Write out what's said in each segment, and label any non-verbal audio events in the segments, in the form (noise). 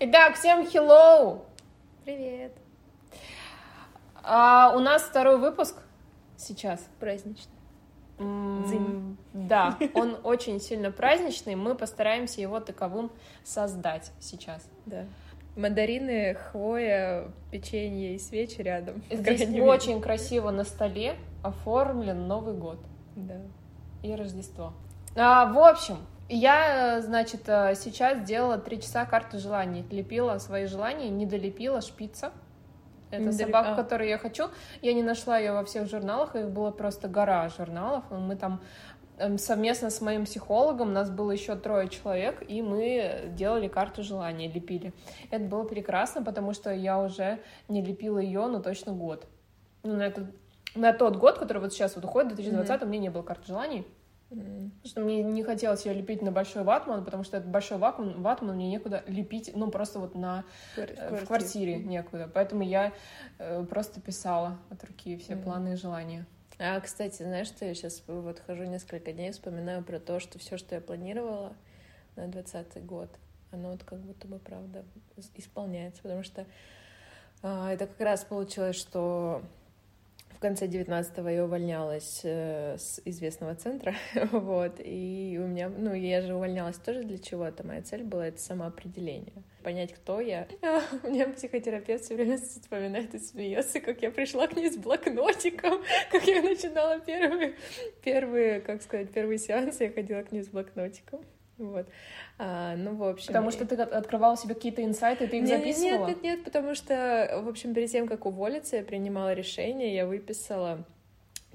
Итак, всем hello! Привет! А, у нас второй выпуск сейчас. Праздничный. М, Да, (laughs) он очень сильно праздничный. Мы постараемся его таковым создать сейчас. Да. Мандарины, хвоя, печенье и свечи рядом. Здесь мере. очень красиво на столе оформлен Новый год Да. и Рождество. А, в общем, я, э, значит, э, сейчас делала три часа карту желаний. Лепила свои желания, не долепила шпица. Это Не долеп- собака, а. которую я хочу. Я не нашла ее во всех журналах, их было просто гора журналов. Мы там эм, совместно с моим психологом, нас было еще трое человек, и мы делали карту желаний, лепили. Это было прекрасно, потому что я уже не лепила ее, ну, точно год. Ну, на, этот, на тот год, который вот сейчас вот уходит, 2020, у меня не было карты желаний. Что мне не хотелось ее лепить на большой ватман, потому что этот большой ватман, ватман мне некуда лепить, ну, просто вот на, Квар- э, в квартире некуда. Поэтому я э, просто писала от руки все Мгм. планы и желания. А, кстати, знаешь, что я сейчас вот хожу несколько дней, вспоминаю про то, что все, что я планировала на двадцатый год, оно вот как будто бы, правда, исполняется, потому что а, это как раз получилось, что конце 19-го я увольнялась э, с известного центра, (laughs) вот, и у меня, ну, я же увольнялась тоже для чего-то, моя цель была это самоопределение, понять, кто я. (laughs) У меня психотерапевт все время вспоминает и смеется, как я пришла к ней с блокнотиком, (laughs) как я начинала первые, первые, как сказать, первые сеансы, я ходила к ней с блокнотиком, вот. А, ну, в общем... Потому что ты от- открывала себе какие-то инсайты, ты их Не- не- записывала? Нет, нет, нет, потому что, в общем, перед тем, как уволиться, я принимала решение, я выписала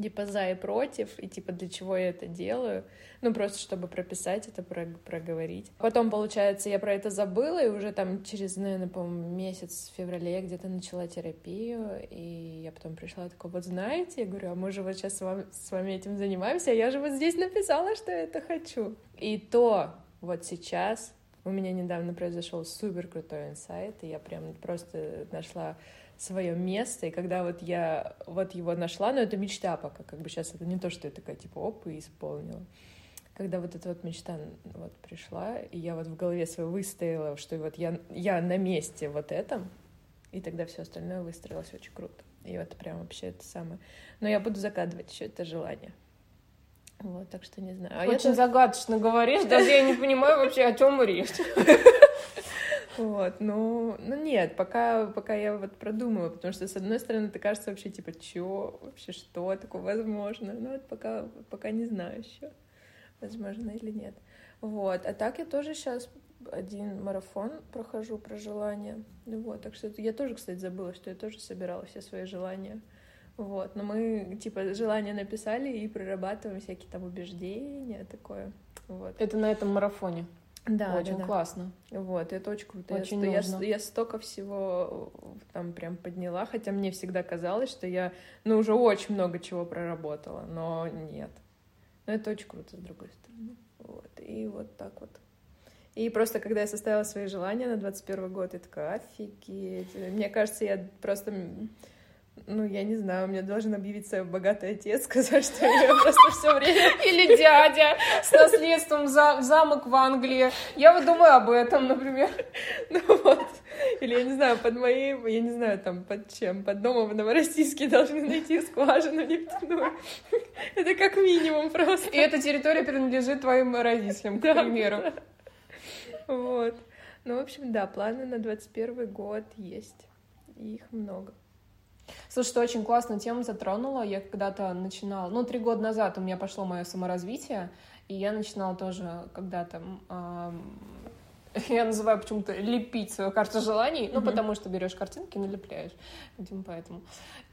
типа за и против, и типа для чего я это делаю, ну просто чтобы прописать это, про- проговорить. Потом, получается, я про это забыла, и уже там через, наверное, по-моему, месяц в феврале я где-то начала терапию, и я потом пришла и такая, вот знаете, я говорю, а мы же вот сейчас с вами, с вами этим занимаемся, а я же вот здесь написала, что я это хочу. И то вот сейчас у меня недавно произошел супер крутой инсайт, и я прям просто нашла свое место, и когда вот я вот его нашла, но это мечта пока, как бы сейчас это не то, что я такая типа оп и исполнила. Когда вот эта вот мечта вот пришла, и я вот в голове своей выстояла, что вот я, я на месте вот этом, и тогда все остальное выстроилось очень круто. И вот прям вообще это самое. Но я буду загадывать еще это желание. Вот, так что не знаю. А я Очень тут- загадочно говоришь, даже я не понимаю вообще, о чем речь. (laughs) Вот, ну, ну нет, пока, пока я вот продумываю, потому что, с одной стороны, это кажется вообще, типа, чё, вообще, что такое возможно, ну, вот пока, пока не знаю еще, возможно или нет. Вот, а так я тоже сейчас один марафон прохожу про желания, ну вот, так что я тоже, кстати, забыла, что я тоже собирала все свои желания, вот, но мы, типа, желания написали и прорабатываем всякие там убеждения, такое, вот. Это на этом марафоне. Да, Очень да, да. классно. Вот, это очень круто. Я Очень я, нужно. я столько всего э, там прям подняла, хотя мне всегда казалось, что я, ну, уже очень много чего проработала, но нет. Но это очень круто, с другой стороны. Вот, и вот так вот. И просто, когда я составила свои желания на 21 год, я такая, офигеть. Мне кажется, я просто, ну, я не знаю, мне должен объявиться богатый отец, (laughs) сказать, что я просто все время (laughs) Или дядя с наследством за замок в Англии. Я вот думаю об этом, например. (laughs) Ну вот. Или, я не знаю, под моей, я не знаю, там, под чем, под домом в Новороссийске должны найти скважину нефтяную. Это как минимум просто. И эта территория принадлежит твоим родителям, к Да, примеру. Вот. Ну, в общем, да, планы на 21 год есть. И их много. Слушай, ты очень классную тему затронула. Я когда-то начинала, ну, три года назад у меня пошло мое саморазвитие, и я начинала тоже когда-то, ам, (laughs) я называю почему-то лепить свою карту желаний, ну, Мгм. потому что берешь картинки и налепляешь, видимо, поэтому.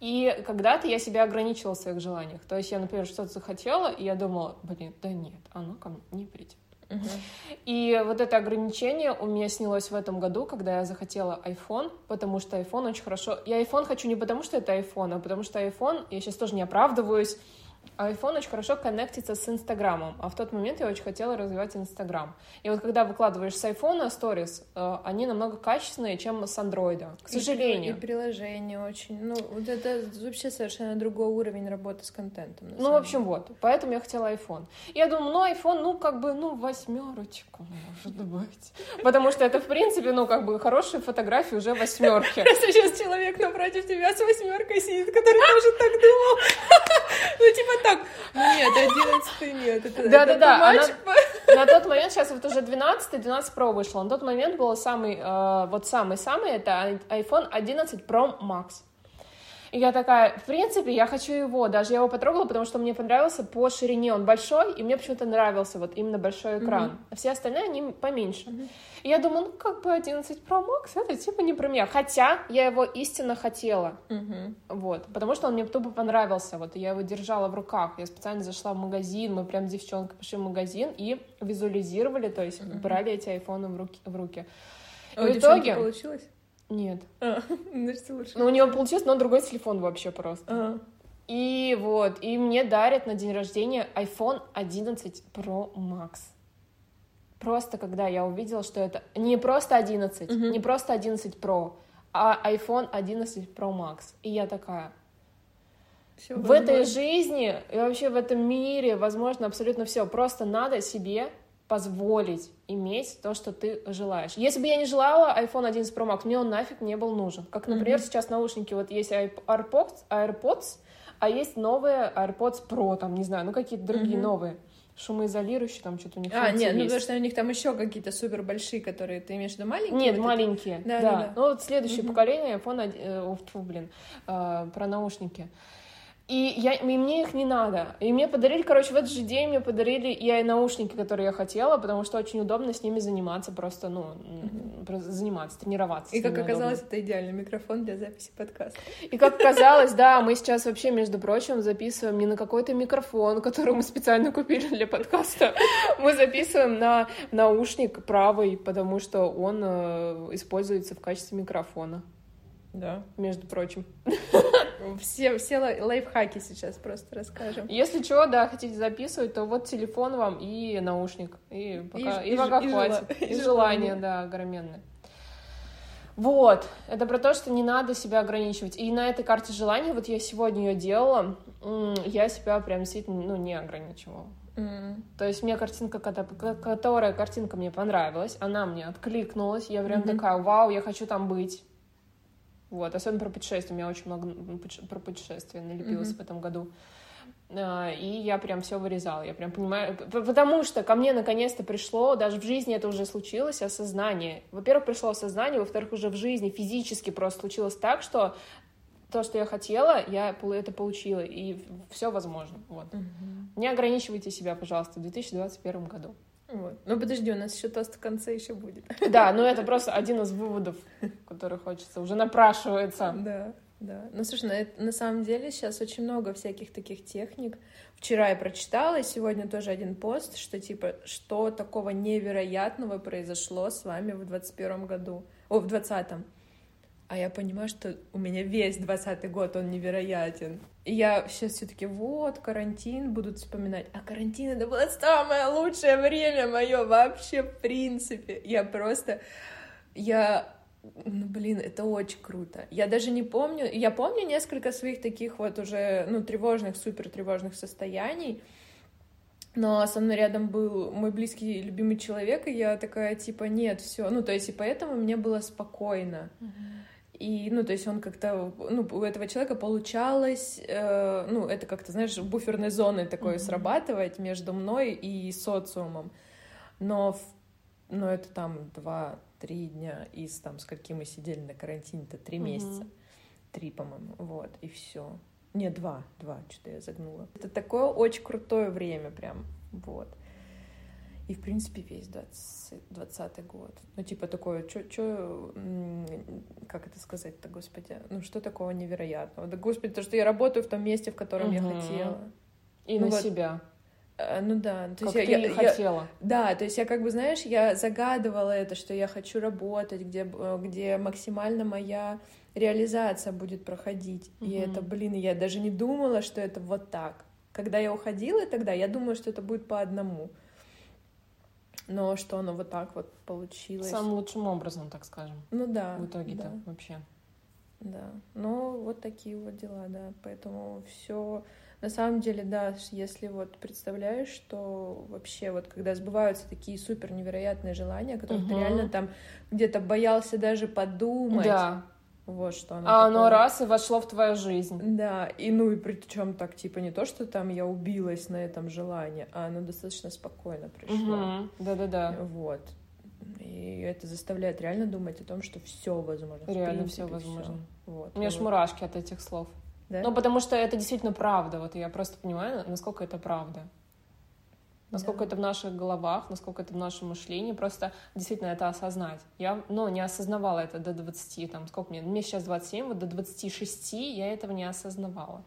И когда-то я себя ограничивала в своих желаниях. То есть я, например, что-то захотела, и я думала, блин, да нет, оно ко мне не придет. И вот это ограничение у меня снялось в этом году, когда я захотела iPhone, потому что iPhone очень хорошо... Я iPhone хочу не потому, что это iPhone, а потому что iPhone, я сейчас тоже не оправдываюсь, iPhone очень хорошо коннектится с Инстаграмом, а в тот момент я очень хотела развивать Инстаграм. И вот когда выкладываешь с iPhone сторис, э, они намного качественнее, чем с андроида, к сожалению. И, и приложение очень, ну, вот это вообще совершенно другой уровень работы с контентом. Ну, в общем, вот, поэтому я хотела iPhone. Я думаю, ну, iPhone, ну, как бы, ну, восьмерочку, может (laughs) быть. Потому что это, в принципе, ну, как бы, хорошие фотографии уже восьмерки. (laughs) Просто сейчас человек напротив тебя с восьмеркой сидит, который тоже так думал. (laughs) Ну, типа так, нет, одиннадцатый нет. Да-да-да. (laughs) На тот момент, сейчас вот уже 12 12 Pro вышло. На тот момент был самый, э, вот самый-самый, это iPhone 11 Pro Max. И я такая, в принципе, я хочу его. Даже я его потрогала, потому что мне понравился по ширине. Он большой, и мне почему-то нравился вот именно большой экран. Mm-hmm. А все остальные, они поменьше. Mm-hmm. И я думаю, ну, как бы 11 Pro Max, это типа не про меня. Хотя я его истинно хотела. Mm-hmm. Вот. Потому что он мне тупо понравился. Вот. И я его держала в руках. Я специально зашла в магазин, мы прям девчонкой пошли в магазин и визуализировали, то есть mm-hmm. брали эти айфоны в руки. В руки. И а в итоге... получилось? Нет. А, (laughs) значит, лучше. Ну, у него получилось, но другой телефон вообще просто. А. И вот, и мне дарят на день рождения iPhone 11 Pro Max. Просто когда я увидела, что это не просто 11, угу. не просто 11 Pro, а iPhone 11 Pro Max. И я такая, все в возможно. этой жизни и вообще в этом мире возможно абсолютно все. Просто надо себе позволить иметь то, что ты желаешь. Если бы я не желала iPhone 11 Pro Max, мне он нафиг не был нужен. Как, например, mm-hmm. сейчас наушники, вот есть AirPods, AirPods, а есть новые AirPods Pro, там, не знаю, ну какие-то другие mm-hmm. новые шумоизолирующие, там что-то у них А, нет, ну потому что у них там еще какие-то супер большие, которые ты имеешь в виду маленькие? Нет, вот маленькие, да, да. да. Ну вот следующее угу. поколение iPhone, э, фу, блин, э, про наушники. И, я, и мне их не надо. И мне подарили, короче, в этот же день мне подарили и наушники, которые я хотела, потому что очень удобно с ними заниматься, просто, ну, mm-hmm. заниматься, тренироваться. И как оказалось, удобно. это идеальный микрофон для записи подкаста. И как оказалось, да, мы сейчас вообще, между прочим, записываем не на какой-то микрофон, который мы специально купили для подкаста. Мы записываем на наушник правый, потому что он э, используется в качестве микрофона. Да. Между прочим. Все, все лайфхаки сейчас просто расскажем. Если что, да, хотите записывать, то вот телефон вам и наушник. И пока, и, и, и пока и хватит. Жела... И, и желание, да, огроменное. Вот, это про то, что не надо себя ограничивать. И на этой карте желаний, вот я сегодня ее делала, я себя прям действительно, ну, не ограничивала. Mm. То есть мне картинка, которая картинка мне понравилась, она мне откликнулась, я прям mm-hmm. такая, вау, я хочу там быть. Вот, особенно про путешествия. У меня очень много про путешествия налепилось mm-hmm. в этом году. А, и я прям все вырезала. Я прям понимаю, потому что ко мне наконец-то пришло, даже в жизни это уже случилось, осознание. Во-первых, пришло осознание, во-вторых, уже в жизни физически просто случилось так, что то, что я хотела, я это получила, и все возможно. Вот. Угу. Не ограничивайте себя, пожалуйста, в 2021 году. Вот. Ну подожди, у нас еще тост в конце еще будет. Да, но это просто один из выводов, который хочется, уже напрашивается. Да, да. Ну слушай, на, на самом деле сейчас очень много всяких таких техник. Вчера я прочитала, и сегодня тоже один пост, что типа, что такого невероятного произошло с вами в 21 году, о, в 20-м. А я понимаю, что у меня весь двадцатый год, он невероятен. И я сейчас все таки вот, карантин, будут вспоминать. А карантин это было самое лучшее время мое вообще, в принципе. Я просто... Я ну, блин, это очень круто. Я даже не помню, я помню несколько своих таких вот уже, ну, тревожных, супер тревожных состояний, но со мной рядом был мой близкий, любимый человек, и я такая, типа, нет, все, ну, то есть, и поэтому мне было спокойно. Uh-huh. И, ну, то есть он как-то, ну, у этого человека получалось, э, ну, это как-то, знаешь, буферной зоной такой mm-hmm. срабатывать между мной и социумом. Но, но это там два-три дня из, там, скольки мы сидели на карантине-то, три mm-hmm. месяца. Три, по-моему, вот, и все. Не, два, два, что-то я загнула. Это такое очень крутое время прям, вот. И, в принципе, весь 20, 20 год. Ну, типа такое, что, как это сказать-то, господи? Ну, что такого невероятного? Да, господи, то, что я работаю в том месте, в котором угу. я хотела. И ну, на вот, себя. Э, ну да, то как есть я, я хотела. Я, да, то есть я как бы, знаешь, я загадывала это, что я хочу работать, где, э, где максимально моя реализация будет проходить. Угу. И это, блин, я даже не думала, что это вот так когда я уходила тогда, я думала, что это будет по одному. Но что оно вот так вот получилось. Самым лучшим образом, так скажем. Ну да. В итоге-то да. вообще. Да. Ну, вот такие вот дела, да. Поэтому все на самом деле, да, если вот представляешь, что вообще вот когда сбываются такие супер невероятные желания, которые угу. ты реально там где-то боялся даже подумать. Да. Вот что оно. А такое. оно раз и вошло в твою жизнь. Да, и ну и причем так, типа, не то, что там я убилась на этом желании, а оно достаточно спокойно пришло. Да-да-да. Вот. И это заставляет реально думать о том, что все возможно. Реально все возможно. Вот. У меня аж мурашки от этих слов. Да? Ну, потому что это действительно правда. Вот я просто понимаю, насколько это правда. Насколько да. это в наших головах, насколько это в нашем мышлении. Просто действительно это осознать. Я, ну, не осознавала это до 20, там, сколько мне? Мне сейчас 27, вот до 26 я этого не осознавала.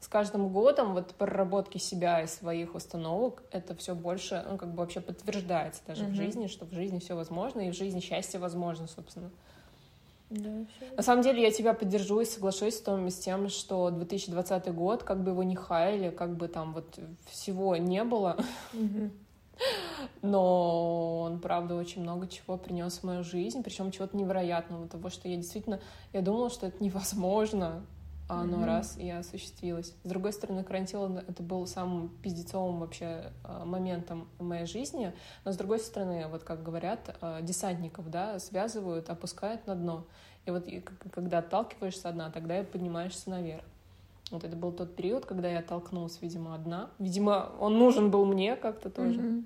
С каждым годом вот проработки себя и своих установок это все больше, ну, как бы вообще подтверждается даже угу. в жизни, что в жизни все возможно, и в жизни счастье возможно, собственно. Да, На самом деле я тебя поддержу и соглашусь с, том, с тем, что 2020 год, как бы его не хаяли, как бы там вот всего не было, но он, правда, очень много чего принес в мою жизнь, причем чего-то невероятного, того, что я действительно, я думала, что это невозможно, оно mm-hmm. раз и осуществилось. С другой стороны, карантин это был самым пиздецовым вообще а, моментом в моей жизни, но с другой стороны, вот как говорят, а, десантников, да, связывают, опускают на дно. И вот когда отталкиваешься одна, тогда и поднимаешься наверх. Вот это был тот период, когда я оттолкнулась, видимо, одна. Видимо, он нужен был мне как-то тоже, mm-hmm.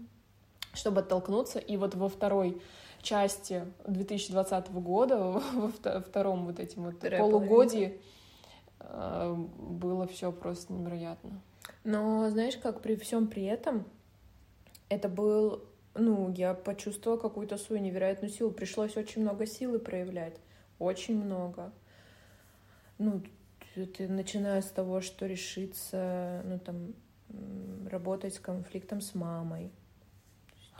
чтобы оттолкнуться. И вот во второй части 2020 года, (laughs) во втором вот этим вот Вторая полугодии, половинка было все просто невероятно. Но знаешь, как при всем при этом, это был, ну, я почувствовала какую-то свою невероятную силу. Пришлось очень много силы проявлять, очень много. Ну, ты начиная с того, что решиться, ну, там, работать с конфликтом с мамой,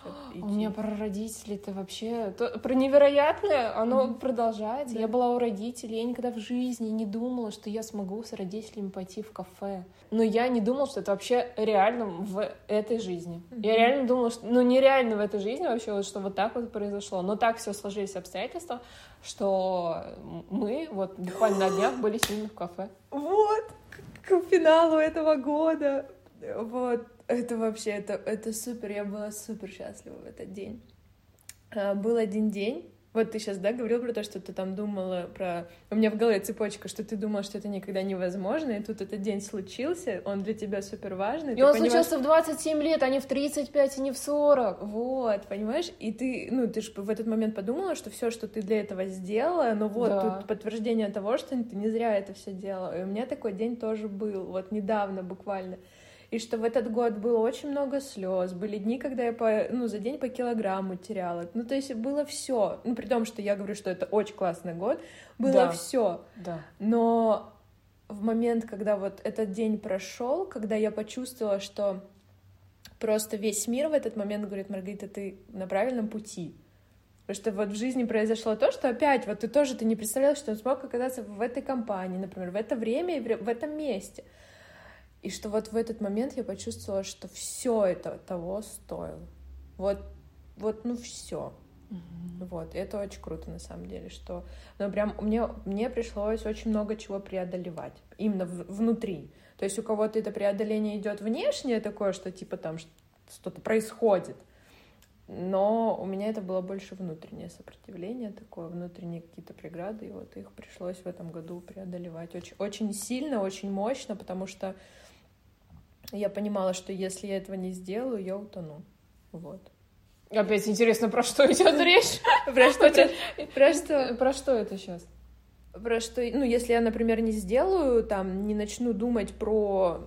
(gasps) у меня про родителей это вообще... То, про невероятное, оно mm-hmm. продолжается. Да. Я была у родителей, я никогда в жизни не думала, что я смогу с родителями пойти в кафе. Но я не думала, что это вообще реально в этой жизни. Mm-hmm. Я реально думала, что... Ну, нереально в этой жизни вообще, вот, что вот так вот произошло. Но так все сложились обстоятельства, что мы вот буквально на днях были с ними в кафе. (gasps) Вот! К финалу этого года. Вот. Это вообще, это, это супер, я была супер счастлива в этот день. А, был один день, вот ты сейчас, да, говорил про то, что ты там думала про... У меня в голове цепочка, что ты думала, что это никогда невозможно, и тут этот день случился, он для тебя супер важный. И он понимаешь... случился в 27 лет, а не в 35 и не в 40. Вот, понимаешь? И ты, ну, ты же в этот момент подумала, что все, что ты для этого сделала, ну вот, да. тут подтверждение того, что ты не зря это все делала. И у меня такой день тоже был, вот недавно буквально и что в этот год было очень много слез, были дни, когда я по, ну, за день по килограмму теряла. Ну, то есть было все. Ну, при том, что я говорю, что это очень классный год, было да. все. Да. Но в момент, когда вот этот день прошел, когда я почувствовала, что просто весь мир в этот момент говорит, Маргарита, ты на правильном пути. Потому что вот в жизни произошло то, что опять вот ты тоже ты не представлял, что он смог оказаться в этой компании, например, в это время и в этом месте. И что вот в этот момент я почувствовала, что все это того стоило. Вот, вот, ну все. Mm-hmm. Вот, и это очень круто на самом деле, что, ну прям мне мне пришлось очень много чего преодолевать именно в, внутри. То есть у кого-то это преодоление идет внешнее такое, что типа там что-то происходит, но у меня это было больше внутреннее сопротивление, такое внутренние какие-то преграды, и вот их пришлось в этом году преодолевать очень, очень сильно, очень мощно, потому что я понимала, что если я этого не сделаю, я утону. Вот. Опять интересно, про что идет речь? (laughs) Про что? Про что? Про что это сейчас? Про что? Ну, если я, например, не сделаю, там, не начну думать про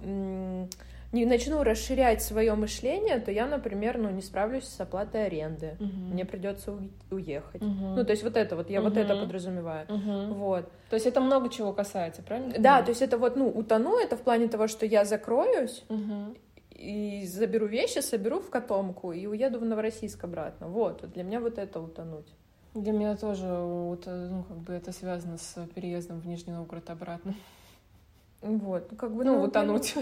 не начну расширять свое мышление, то я, например, ну, не справлюсь с оплатой аренды. Угу. Мне придется уехать. Угу. Ну, то есть вот это вот, я угу. вот это подразумеваю. Угу. Вот. То есть это много чего касается, правильно? Да, то есть это вот, ну, утону, это в плане того, что я закроюсь, угу. и заберу вещи, соберу в котомку и уеду в Новороссийск обратно. Вот, для меня вот это утонуть. Для меня тоже, вот, ну, как бы это связано с переездом в Нижний Новгород обратно. Вот, ну, как бы, Ну, ну, утонуть.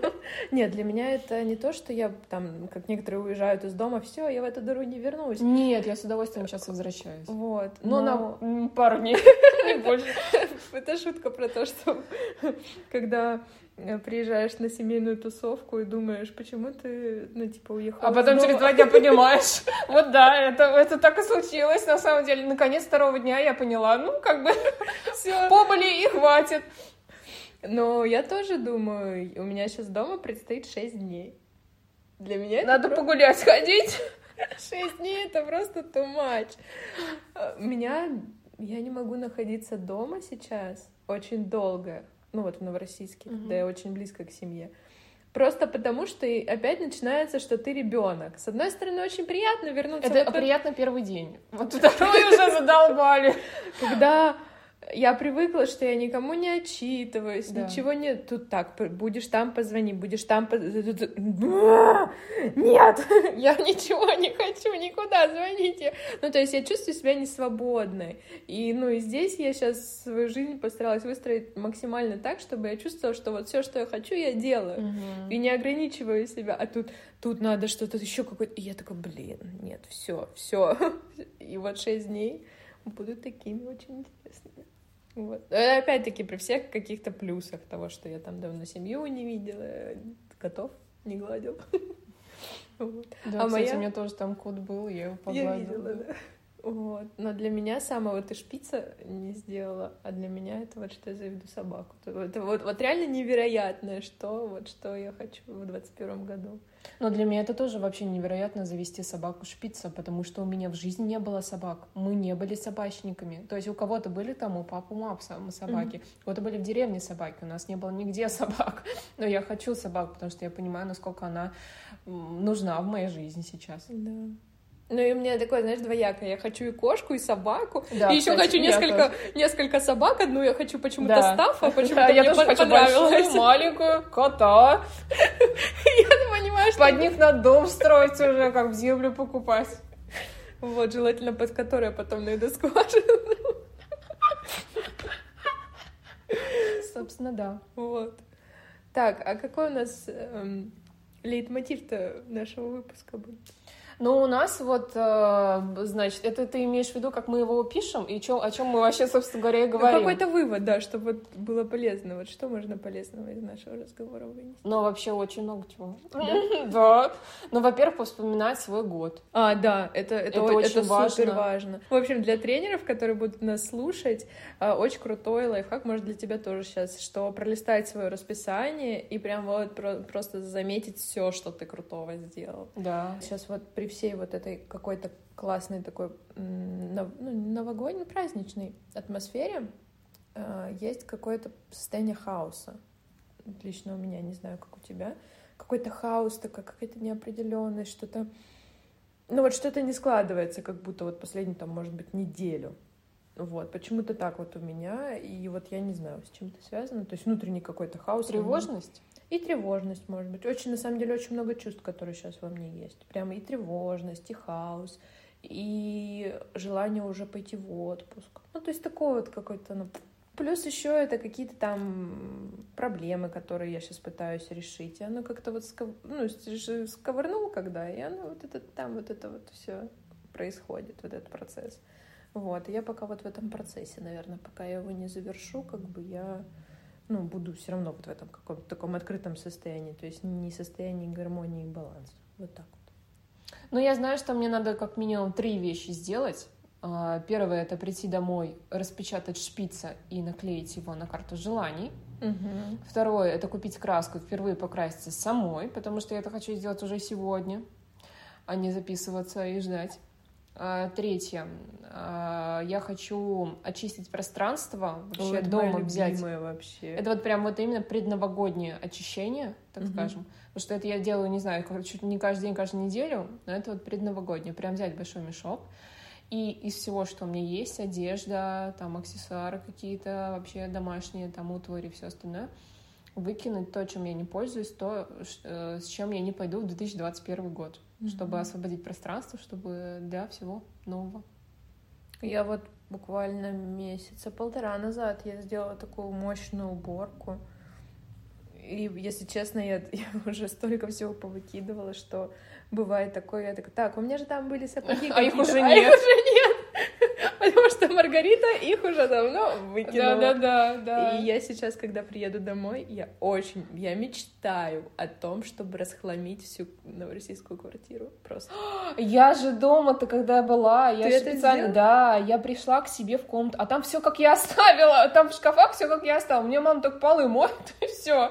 (laughs) Нет, для меня это не то, что я там, как некоторые уезжают из дома, все, я в эту дыру не вернусь. Нет, я с удовольствием сейчас возвращаюсь. Вот. Но но- на пару дней, (laughs) не больше. (laughs) Это шутка про то, что когда э, приезжаешь на семейную тусовку и думаешь, почему ты, ну, типа, уехал А потом через два дня понимаешь. Вот да, это, это так и случилось, на самом деле. Наконец, второго дня я поняла, ну, как бы, Всё. побыли и хватит. Но я тоже думаю, у меня сейчас дома предстоит 6 дней. Для меня это Надо про- погулять, ходить. (laughs) Шесть дней это просто too much. А, Меня я не могу находиться дома сейчас очень долго. Ну вот в Новороссийске, Мгм. когда я очень близко к семье. Просто потому, что и опять начинается, что ты ребенок. С одной стороны, очень приятно вернуться. Это в это- приятно первый день. Вот (laughs) второй уже задолбали. когда я привыкла, что я никому не отчитываюсь, Да. ничего нет. Тут так, будешь там позвони, будешь там... поз- Нет, (laughs) я ничего не хочу, никуда звоните. Ну, то есть я чувствую себя несвободной. И, ну, и здесь я сейчас свою жизнь постаралась выстроить максимально так, чтобы я чувствовала, что вот все, что я хочу, я делаю. И не ограничиваю себя, а тут, тут надо что-то еще какое-то. И я такая, блин, нет, все, все. (laughs) И вот шесть дней будут такими очень интересными. Вот. Э, Опять-таки, при всех каких-то плюсах того, что я там давно семью не видела, котов не гладил. (laughs) Да, А кстати, моя- у меня тоже там кот был, я его Я погладила. видела, да. Вот. Но для меня самого ты шпица не сделала, а для меня это вот что я заведу собаку. Это, вот, вот реально невероятное, что вот что я хочу в 21 году. Но для меня это тоже вообще невероятно завести собаку шпица, потому что у меня в жизни не было собак. Мы не были собачниками. То есть у кого-то были там, у папы, у собаки, у кого-то были в деревне собаки, у нас не было нигде (laughs) собак. Но я хочу собаку, потому что я понимаю, насколько она нужна в моей жизни сейчас. Да. Ну и у меня такое, знаешь, двоякое. Я хочу и кошку, и собаку. Да, и еще кстати, хочу я несколько, тоже. несколько собак. Одну я хочу почему-то Да. стафа, (laughs) почему-то Да, я мне тоже пон- хочу большую, маленькую, кота. (laughs) Я понимаю, что... Под них надо дом строить уже, как в землю покупать. Вот, желательно под которой я потом найду скважину. Собственно, да. Вот. Так, а какой у нас эм, лейтмотив-то нашего выпуска будет? Ну, у нас вот, э, значит, это ты имеешь в виду, как мы его пишем, и чё- о чем мы вообще, собственно говоря, и Ну, говорим. какой-то вывод, да, чтобы вот было полезно. Вот что можно полезного из нашего разговора вынести? Но вообще очень много чего. (laughs) Да. Ну, во-первых, вспоминать свой год. А, да, это, это, Это очень это важно. супер важно. В общем, для тренеров, которые будут нас слушать, а, очень крутой лайфхак, может, для тебя тоже сейчас, что пролистать свое расписание и прям вот про- просто заметить все, что ты крутого сделал. Да. Сейчас вот при всей вот этой какой-то классной такой ну, новогодней, праздничной атмосфере э, есть какое-то состояние хаоса. Лично у меня, не знаю, как у тебя. Какой-то хаос, такая какая-то неопределенность, что-то... Ну вот что-то не складывается, как будто вот последнюю, там, может быть, неделю. Вот, почему-то так вот у меня, и вот я не знаю, с чем это связано, то есть внутренний какой-то хаос. Тревожность? И тревожность, может быть. Очень, на самом деле, очень много чувств, которые сейчас во мне есть. Прямо и тревожность, и хаос, и желание уже пойти в отпуск. Ну, то есть такое вот какой-то, ну... Плюс еще это какие-то там проблемы, которые я сейчас пытаюсь решить. И оно как-то вот сков... ну, сковырнул когда, и оно вот это там вот это вот все происходит, вот этот процесс. Вот, и я пока вот в этом процессе, наверное, пока я его не завершу, как бы я ну, буду все равно вот в этом каком-то таком открытом состоянии, то есть не состоянии гармонии и баланса. Вот так вот. Ну, я знаю, что мне надо как минимум три вещи сделать. А, Первое — это прийти домой, распечатать шпица и наклеить его на карту желаний. Второе — это купить краску, впервые покраситься самой, потому что я это хочу сделать уже сегодня, а не записываться и ждать. А, Третье. а, Я хочу очистить пространство, вообще это дома взять. вообще. Это вот прям вот именно предновогоднее очищение, так Мгм. скажем. Потому что это я делаю, не знаю, чуть не каждый день, каждую неделю, но это вот предновогоднее. Прям взять большой мешок и из всего, что у меня есть, одежда, там аксессуары какие-то, вообще домашние, там утвари все остальное, выкинуть то, чем я не пользуюсь, то, э, с чем я не пойду в 2021 год, чтобы Мгм. освободить пространство, чтобы для всего нового. Я вот буквально месяца полтора назад я сделала такую мощную уборку. И, если честно, я, (laughs) я уже столько всего повыкидывала, что бывает такое, я такая, так, у меня же там были сапоги (laughs) А их уже а нет. их уже нет. Потому что Маргарита их уже давно выкинула. Да-да-да, да. И я сейчас, когда приеду домой, я очень, я мечтаю о том, чтобы расхламить всю новороссийскую квартиру. Просто. Я же дома-то, когда была, я Ты же специально, сделала? да, я пришла к себе в комнату, а там все как я оставила, там в шкафах все как я оставила. Мне мама только полы моет, (laughs) и все.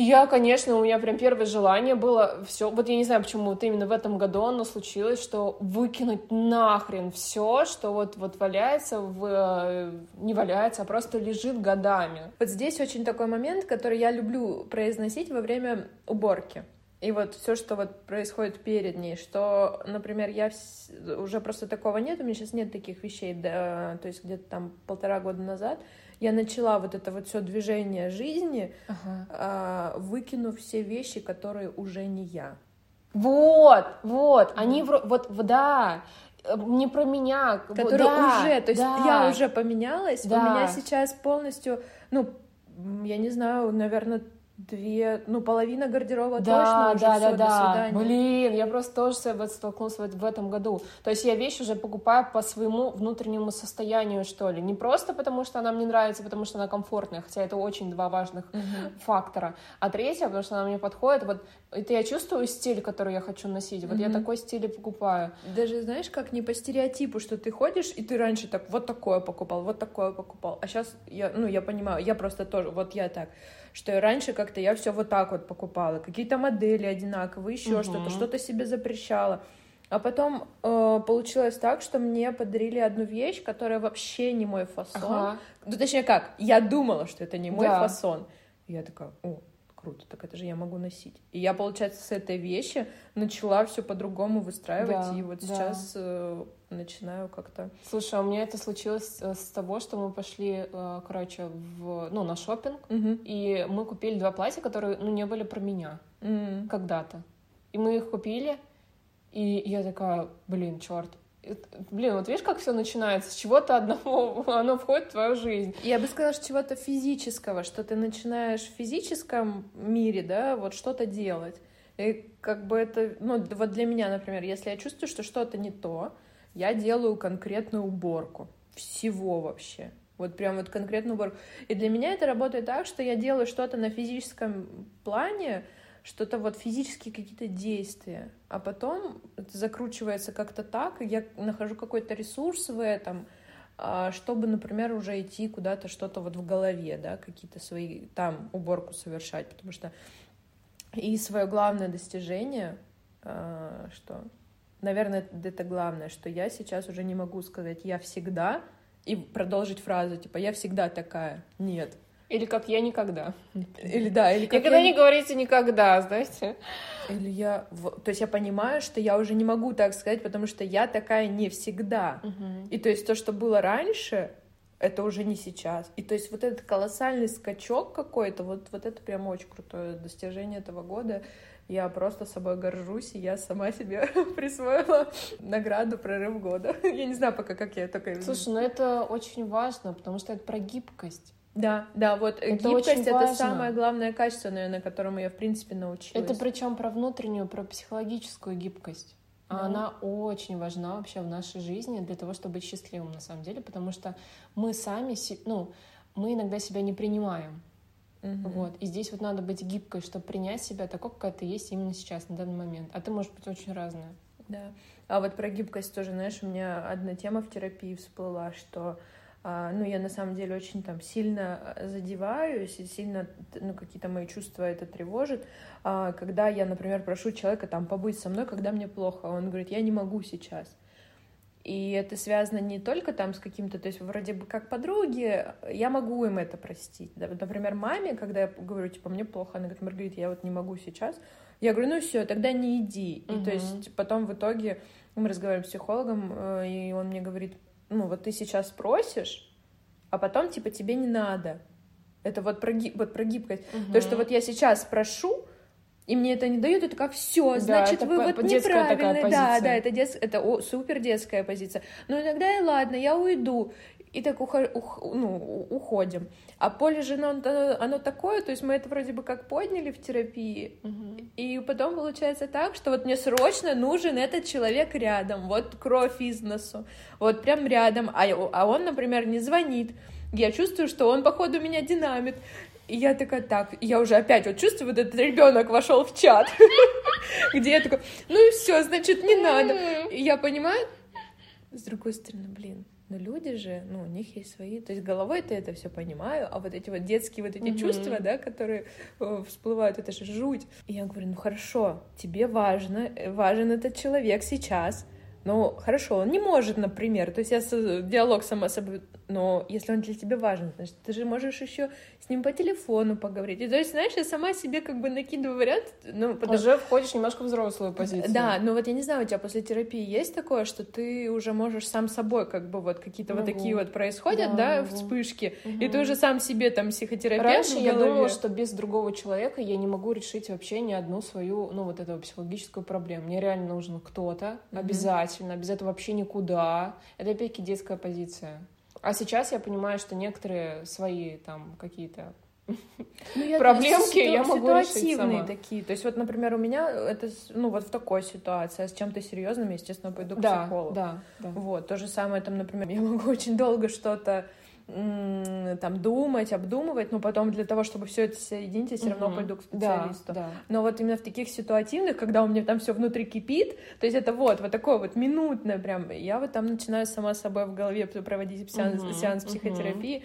Я, конечно, у меня прям первое желание было все. Вот я не знаю, почему вот именно в этом году оно случилось, что выкинуть нахрен все, что вот, вот валяется, в, э, не валяется, а просто лежит годами. Вот здесь очень такой момент, который я люблю произносить во время уборки. И вот все, что вот происходит перед ней, что, например, я вс- уже просто такого нет, у меня сейчас нет таких вещей, да, то есть где-то там полтора года назад я начала вот это вот все движение жизни, а, выкинув все вещи, которые уже не я. Вот, вот, они вот, в- да, э, не про меня, вот, Которые да, уже, то есть да. я уже поменялась, у Да. меня сейчас полностью, ну, я не знаю, наверное, две, ну, половина гардероба точно Да, уже да, всё, да, до да. свидания. Блин, я просто тоже с этим столкнулась в, в этом году. То есть я вещь уже покупаю по своему внутреннему состоянию, что ли. Не просто потому, что она мне нравится, потому что она комфортная, хотя это очень два важных фактора. А третье, потому что она мне подходит. Вот это я чувствую стиль, который я хочу носить. Вот я Мгм. такой стиль и покупаю. Даже знаешь, как не по стереотипу, что ты ходишь, и ты раньше так вот такое покупал, вот такое покупал. А сейчас я, ну, я понимаю, я просто тоже, вот я так, что раньше как-то я все вот так вот покупала. Какие-то модели одинаковые, еще Мгм. что-то, что-то себе запрещала. А потом э, получилось так, что мне подарили одну вещь, которая вообще не мой фасон. Ага. Ну, точнее как, я думала, что это не мой Да. фасон. И я такая, о, круто, так это же я могу носить. И я, получается, с этой вещи начала все по-другому выстраивать, Да, и вот да. сейчас э, начинаю как-то... Слушай, а у меня это случилось э, с того, что мы пошли, э, короче, в, ну, на шопинг, Мгм. и мы купили два платья, которые, ну, не были про меня. М. когда-то. И мы их купили, и я такая, блин, черт. Блин, вот видишь, как все начинается? С чего-то одного (laughs) оно входит в твою жизнь. Я бы сказала, что чего-то физического, что ты начинаешь в физическом мире, да, вот что-то делать. И как бы это, ну, вот для меня, например, если я чувствую, что что-то не то, я делаю конкретную уборку всего вообще. Вот прям вот конкретную уборку. И для меня это работает так, что я делаю что-то на физическом плане, что-то вот физические какие-то действия, а потом это закручивается как-то так, и я нахожу какой-то ресурс в этом, а, чтобы, например, уже идти куда-то что-то вот в голове, да, какие-то свои там уборку совершать, потому что и свое главное достижение, а, что, наверное, это- это главное, что я сейчас уже не могу сказать «я всегда» и продолжить фразу типа «я всегда такая». Нет. Или как я никогда. Или да, или как Никогда я не говорите никогда, знаете? Или я... То есть я понимаю, что я уже не могу так сказать, потому что я такая не всегда. И то есть то, что было раньше, это уже не сейчас. И то есть вот этот колоссальный скачок какой-то, вот, вот это прям очень крутое достижение этого года. Я просто собой горжусь, и я сама себе (laughs) присвоила награду «Прорыв года». (laughs) Я не знаю пока, как я только... Слушай, ну это очень важно, потому что это про гибкость. Да, да, вот э, Это гибкость — это самое главное качество, наверное, которому я, в принципе, научилась. Это причем про внутреннюю, про психологическую гибкость. А Да. она очень важна вообще в нашей жизни для того, чтобы быть счастливым на самом деле, потому что мы сами, ну, мы иногда себя не принимаем. Мгм. Вот. И здесь вот надо быть гибкой, чтобы принять себя такой, какая ты есть именно сейчас, на данный момент. А ты можешь быть очень разная. Да. А вот про гибкость тоже, знаешь, у меня одна тема в терапии всплыла, что ну, я на самом деле очень там сильно а, задеваюсь, и сильно, ну, какие-то мои чувства это тревожит, а, когда я, например, прошу человека там побыть со мной, когда мне плохо, он говорит, я не могу сейчас. И это связано не только там с каким-то, то есть вроде бы как подруги, я могу им это простить. Например, маме, когда я говорю, типа, мне плохо, она говорит, Маргарита, я вот не могу сейчас, я говорю, ну все, тогда не иди. И то есть потом в итоге мы разговариваем с психологом, э, и он мне говорит, ну вот ты сейчас просишь, а потом типа тебе не надо. Это вот про, ги- вот про гибкость. То, что вот я сейчас прошу, и мне это не дают, это как все, Да, значит, вы вот неправильно. Да, да, это, дет- это о, супер детская позиция. Ну тогда и ладно, я уйду. И так ухо- ух- ну, уходим. А поле же, оно, оно, оно такое, то есть мы это вроде бы как подняли в терапии, Мгм. и потом получается так, что вот мне срочно нужен этот человек рядом, вот кровь из носу, вот прям рядом, а, а он, например, не звонит, я чувствую, что он, походу, меня динамит, и я такая, так, и я уже опять вот чувствую, вот этот ребенок вошел в чат, (laughs) где я такая, ну и все, значит, не надо. И я понимаю, с другой стороны, блин, но люди же, ну, у них есть свои, то есть головой-то это все понимаю, а вот эти вот детские вот эти Мгм. чувства, да, которые э, всплывают, это же жуть. И я говорю, ну хорошо, тебе важно, э, важен этот человек сейчас, ну хорошо, он не может, например, то есть я с- диалог сама собой, но если он для тебя важен, значит, ты же можешь еще с ним по телефону поговорить. И то есть, знаешь, я сама себе как бы накидываю вариант, ну, потому Уже входишь немножко в взрослую позицию. да, но вот я не знаю, у тебя после терапии есть такое, что ты уже можешь сам собой, как бы вот какие-то вот такие вот происходят, Да, да, вспышки, Мгм. и ты уже сам себе там психотерапевт Раньше я думала, что без другого человека я не могу решить вообще ни одну свою, ну, вот эту психологическую проблему. Мне реально нужен кто-то, Мгм. обязательно, без этого вообще никуда. Это опять-таки детская позиция. А сейчас я понимаю, что некоторые свои там какие-то Ну, я- проблемки я могу решить сама. такие. То есть вот, например, у меня это, ну, вот в такой ситуации, а с чем-то серьезным, я, естественно, пойду к да, психологу. да, да. Вот, то же самое там, например, я могу очень долго что-то там думать, обдумывать, но потом для того, чтобы все это соединить, я все равно Мгм. пойду к Да, специалисту. да. Но вот именно в таких ситуативных, когда у меня там все внутри кипит, то есть это вот, вот такое вот минутное прям, я вот там начинаю сама с собой в голове проводить сеанс, Мгм, сеанс психотерапии.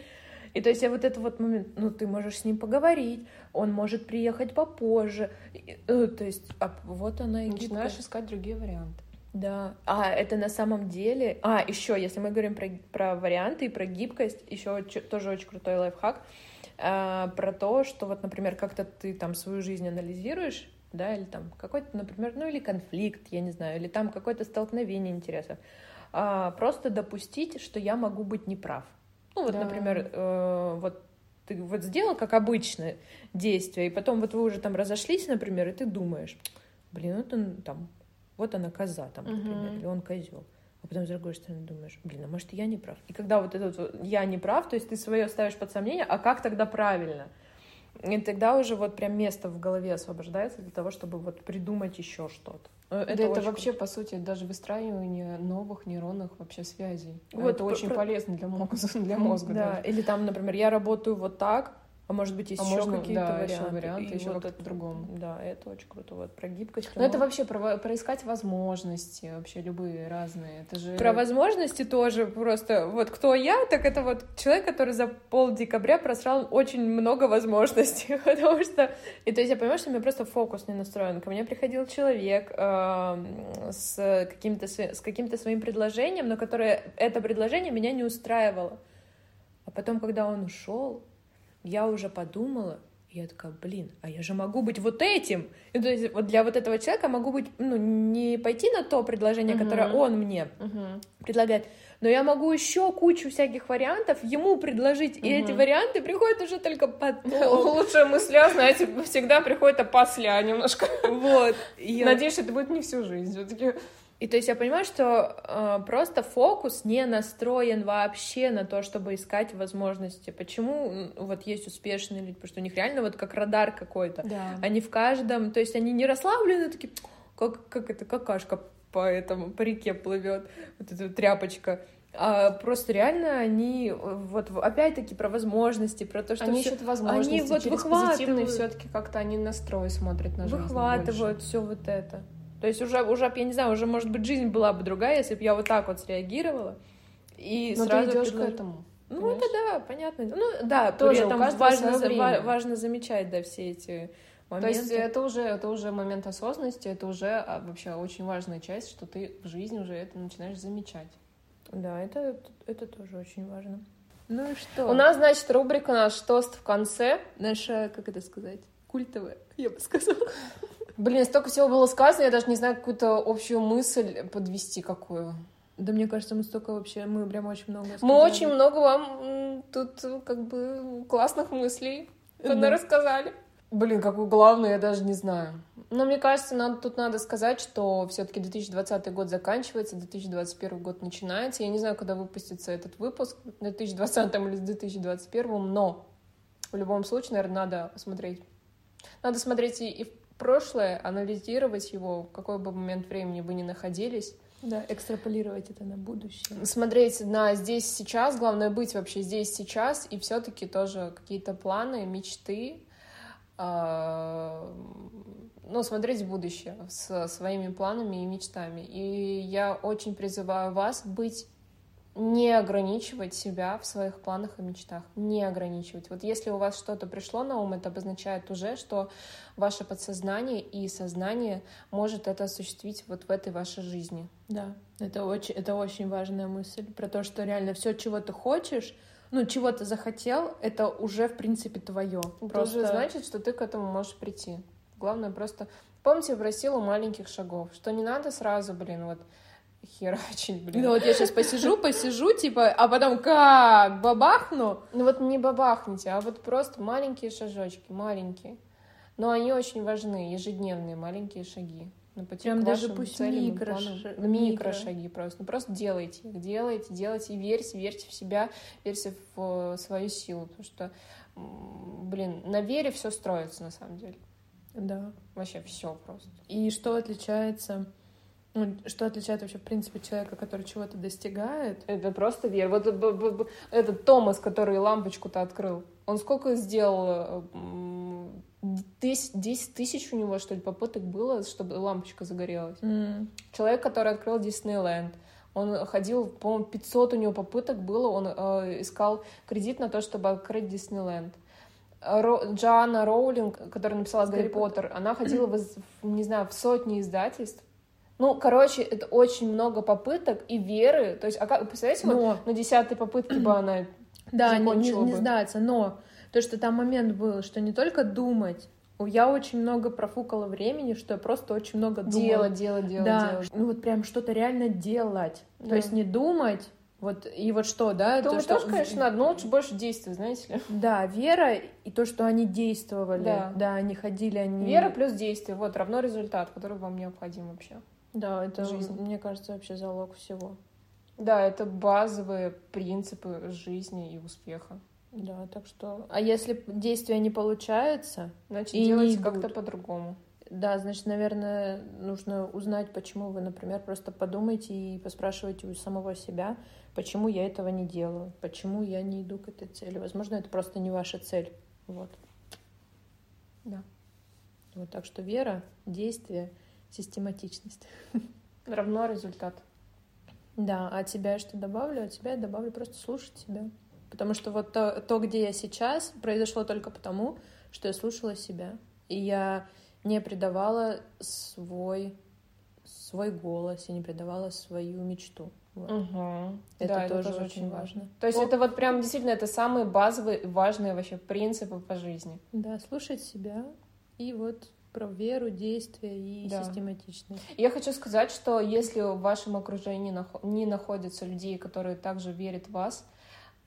И то есть я вот этот вот момент, ну ты можешь с ним поговорить, он может приехать попозже, И, э, то есть а вот она и Начинаешь гибкость. искать другие варианты. Да. А это на самом деле. А, еще, если мы говорим про, про варианты и про гибкость, еще тоже очень крутой лайфхак. а, про то, что вот, например, как-то ты там свою жизнь анализируешь, да, или там какой-то, например, ну или конфликт, я не знаю, или там какое-то столкновение интересов. А, просто допустить, что я могу быть неправ. Ну вот, Да. например, э, вот ты вот сделал как обычное действие, и потом вот вы уже там разошлись, например, и ты думаешь, блин, вот он там, вот она коза там, например, Мгм. или он козел. А потом с другой стороны думаешь, блин, а может я не прав? И когда вот этот вот я не прав, то есть ты свое ставишь под сомнение, а как тогда правильно? И тогда уже вот прям место в голове освобождается для того, чтобы вот придумать еще что-то. Ну, Это, это вообще, по сути, даже выстраивание новых нейронных вообще связей. Вот это про- очень про- полезно для мозга, (laughs) для круто. мозга Да, даже. или там, например, я работаю вот так, а может быть, есть А еще можно, какие-то да, варианты. еще варианты, И еще вот как-то это- по-другому. Да, это очень круто. Вот про гибкость. Но это вообще про, про искать возможности, вообще любые разные. Это же... Про возможности тоже просто. Вот кто я, так это вот человек, который за пол декабря просрал очень много возможностей. (laughs) Потому что... И то есть я понимаю, что у меня просто фокус не настроен. Ко мне приходил человек эм, с каким-то, с каким-то своим предложением, но которое это предложение меня не устраивало. А потом, когда он ушел, я уже подумала, и я такая, блин, а я же могу быть вот этим. И то есть вот для вот этого человека могу быть, ну, не пойти на то предложение, которое Мгм. он мне Мгм. предлагает, но я могу еще кучу всяких вариантов ему предложить, и эти варианты приходят уже только потом. (laughs) Лучшая мысля, знаете, всегда приходит опосля немножко. Вот. Надеюсь, это будет не всю жизнь. Все-таки И то есть я понимаю, что э, просто фокус не настроен вообще на то, чтобы искать возможности. Почему вот есть успешные люди? Потому что у них реально вот как радар какой-то. Да. Они в каждом, то есть они не расслаблены, такие, как, как это, какашка по этому, по реке плывет, вот эта вот тряпочка. А просто реально они, э, вот опять-таки про возможности, про то, что Они всё- ищут возможности. вот через выхватывают. все-таки как-то они настрой смотрят на жизнь. выхватывают все вот это. То есть уже, уже, я не знаю, уже, может быть, жизнь была бы другая, если бы я вот так вот среагировала. И. Но сразу ты идешь предлож- к этому. Ну, понимаешь? это да, понятно. Ну, да, Тоже при этом важно, за- важно замечать, да, все эти То моменты. есть это уже, это уже момент осознанности, это уже а, вообще очень важная часть, что ты в жизни уже это начинаешь замечать. Да, это, это тоже очень важно. Ну и что? У нас, значит, рубрика «Наш тост в конце». наша, как это сказать, культовая, я бы сказала. Блин, столько всего было сказано, я даже не знаю какую-то общую мысль подвести какую. Да мне кажется, мы столько вообще, мы прям очень много Мы сказали. очень много вам тут э, как бы классных мыслей Да. рассказали. Блин, какую главную я даже не знаю. Но мне кажется, надо, тут надо сказать, что все-таки 2020 год заканчивается, 2021 год начинается. Я не знаю, когда выпустится этот выпуск, в 2020 или в 2021, но в любом случае, наверное, надо смотреть. Надо смотреть и, и в прошлое, анализировать его, в какой бы момент времени вы ни находились. Да, экстраполировать это на будущее. Смотреть на здесь сейчас, главное быть вообще здесь сейчас, и все-таки тоже какие-то планы, мечты, а, ну, смотреть в будущее с своими планами и мечтами. И я очень призываю вас быть не ограничивать себя в своих планах и мечтах, не ограничивать. Вот если у вас что-то пришло на ум, это обозначает уже, что ваше подсознание и сознание может это осуществить вот в этой вашей жизни. Да, это очень, это очень важная мысль про то, что реально все, чего ты хочешь, ну, чего ты захотел, это уже, в принципе, твое. Это просто... уже значит, что ты к этому можешь прийти. Главное просто... Помните, просила маленьких шагов, что не надо сразу, блин, вот херачить, блин. Ну вот я сейчас посижу, посижу, типа, а потом как, бабахну? Ну вот не бабахните, а вот просто маленькие шажочки, маленькие. Но они очень важны, ежедневные маленькие шаги. Пути Прям даже пусть целям, микро, планам, микро шаги просто. Ну просто делайте их, делайте, делайте и верьте, верьте в себя, верьте в свою силу, потому что, блин, на вере все строится на самом деле. Да. Вообще все просто. И что отличается ну, что отличает вообще, в принципе, человека, который чего-то достигает? Это просто вера. Вот этот Томас, который лампочку-то открыл, он сколько сделал? 10, 10 тысяч у него, что ли, попыток было, чтобы лампочка загорелась. Mm. Человек, который открыл Диснейленд, он ходил, по-моему, 500 у него попыток было, он э, искал кредит на то, чтобы открыть Диснейленд. Ро, Джоанна Роулинг, которая написала Гарри Поттер, она ходила, в, не знаю, в сотни издательств, ну, короче, это очень много попыток и веры. То есть, а как, представляете, но... вот на десятой попытке бы она (clears throat) Да, не, не, не сдаться, но то, что там момент был, что не только думать, я очень много профукала времени, что я просто очень много думала. Делать, делать, делать, да. делать. Ну вот прям что-то реально делать. Да. То есть не думать, вот, и вот что, да? Думать то, тоже, конечно, надо, но лучше больше действовать, знаете ли. Да, вера и то, что они действовали. Да. Да, они ходили, они... Вера плюс действие, вот, равно результат, который вам необходим вообще. Да, это, жизнь. мне кажется, вообще залог всего. Да, это базовые принципы жизни и успеха. Да, так что... А если действия не получается... Значит, делайте как-то по-другому. Да, значит, наверное, нужно узнать, почему вы, например, просто подумайте и поспрашивайте у самого себя, почему я этого не делаю, почему я не иду к этой цели. Возможно, это просто не ваша цель. Вот. Да. Вот так что вера, действие — систематичность. Равно результат. Да, а от себя я что добавлю? От тебя я добавлю просто слушать себя. Потому что вот то, то, где я сейчас, произошло только потому, что я слушала себя. И я не предавала свой, свой голос, я не предавала свою мечту. Вот. Угу. Это, да, тоже это тоже очень важно. важно. То есть О... это вот прям действительно это самые базовые важные вообще принципы по жизни. Да, слушать себя и вот про веру, действия и да. систематичность. Я хочу сказать, что если в вашем окружении не находятся людей, которые также верят в вас,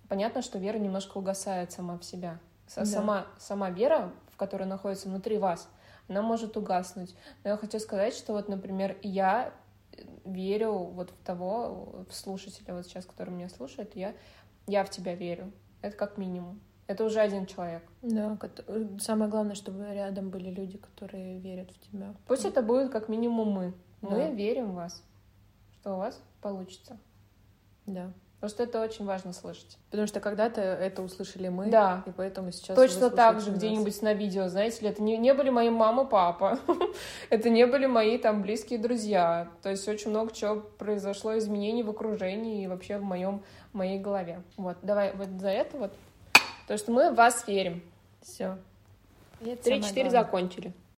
понятно, что вера немножко угасает сама в себя. Да. Сама, сама вера, в которой находится внутри вас, она может угаснуть. Но я хочу сказать, что вот, например, я верю вот в того, в слушателя вот сейчас, который меня слушает, я, я в тебя верю. Это как минимум. Это уже один человек. Да, самое главное, чтобы рядом были люди, которые верят в тебя. Пусть это будет как минимум мы. Мы да. верим в вас, что у вас получится. Да. Потому что это очень важно слышать. Потому что когда-то это услышали мы, да. и поэтому сейчас Точно так же где-нибудь на видео, знаете ли, это не, не были мои мама, папа, (laughs) это не были мои там близкие друзья. То есть очень много чего произошло, изменений в окружении и вообще в моем, моей голове. Вот, давай вот за это вот то, что мы в вас верим. Все. Три-четыре закончили.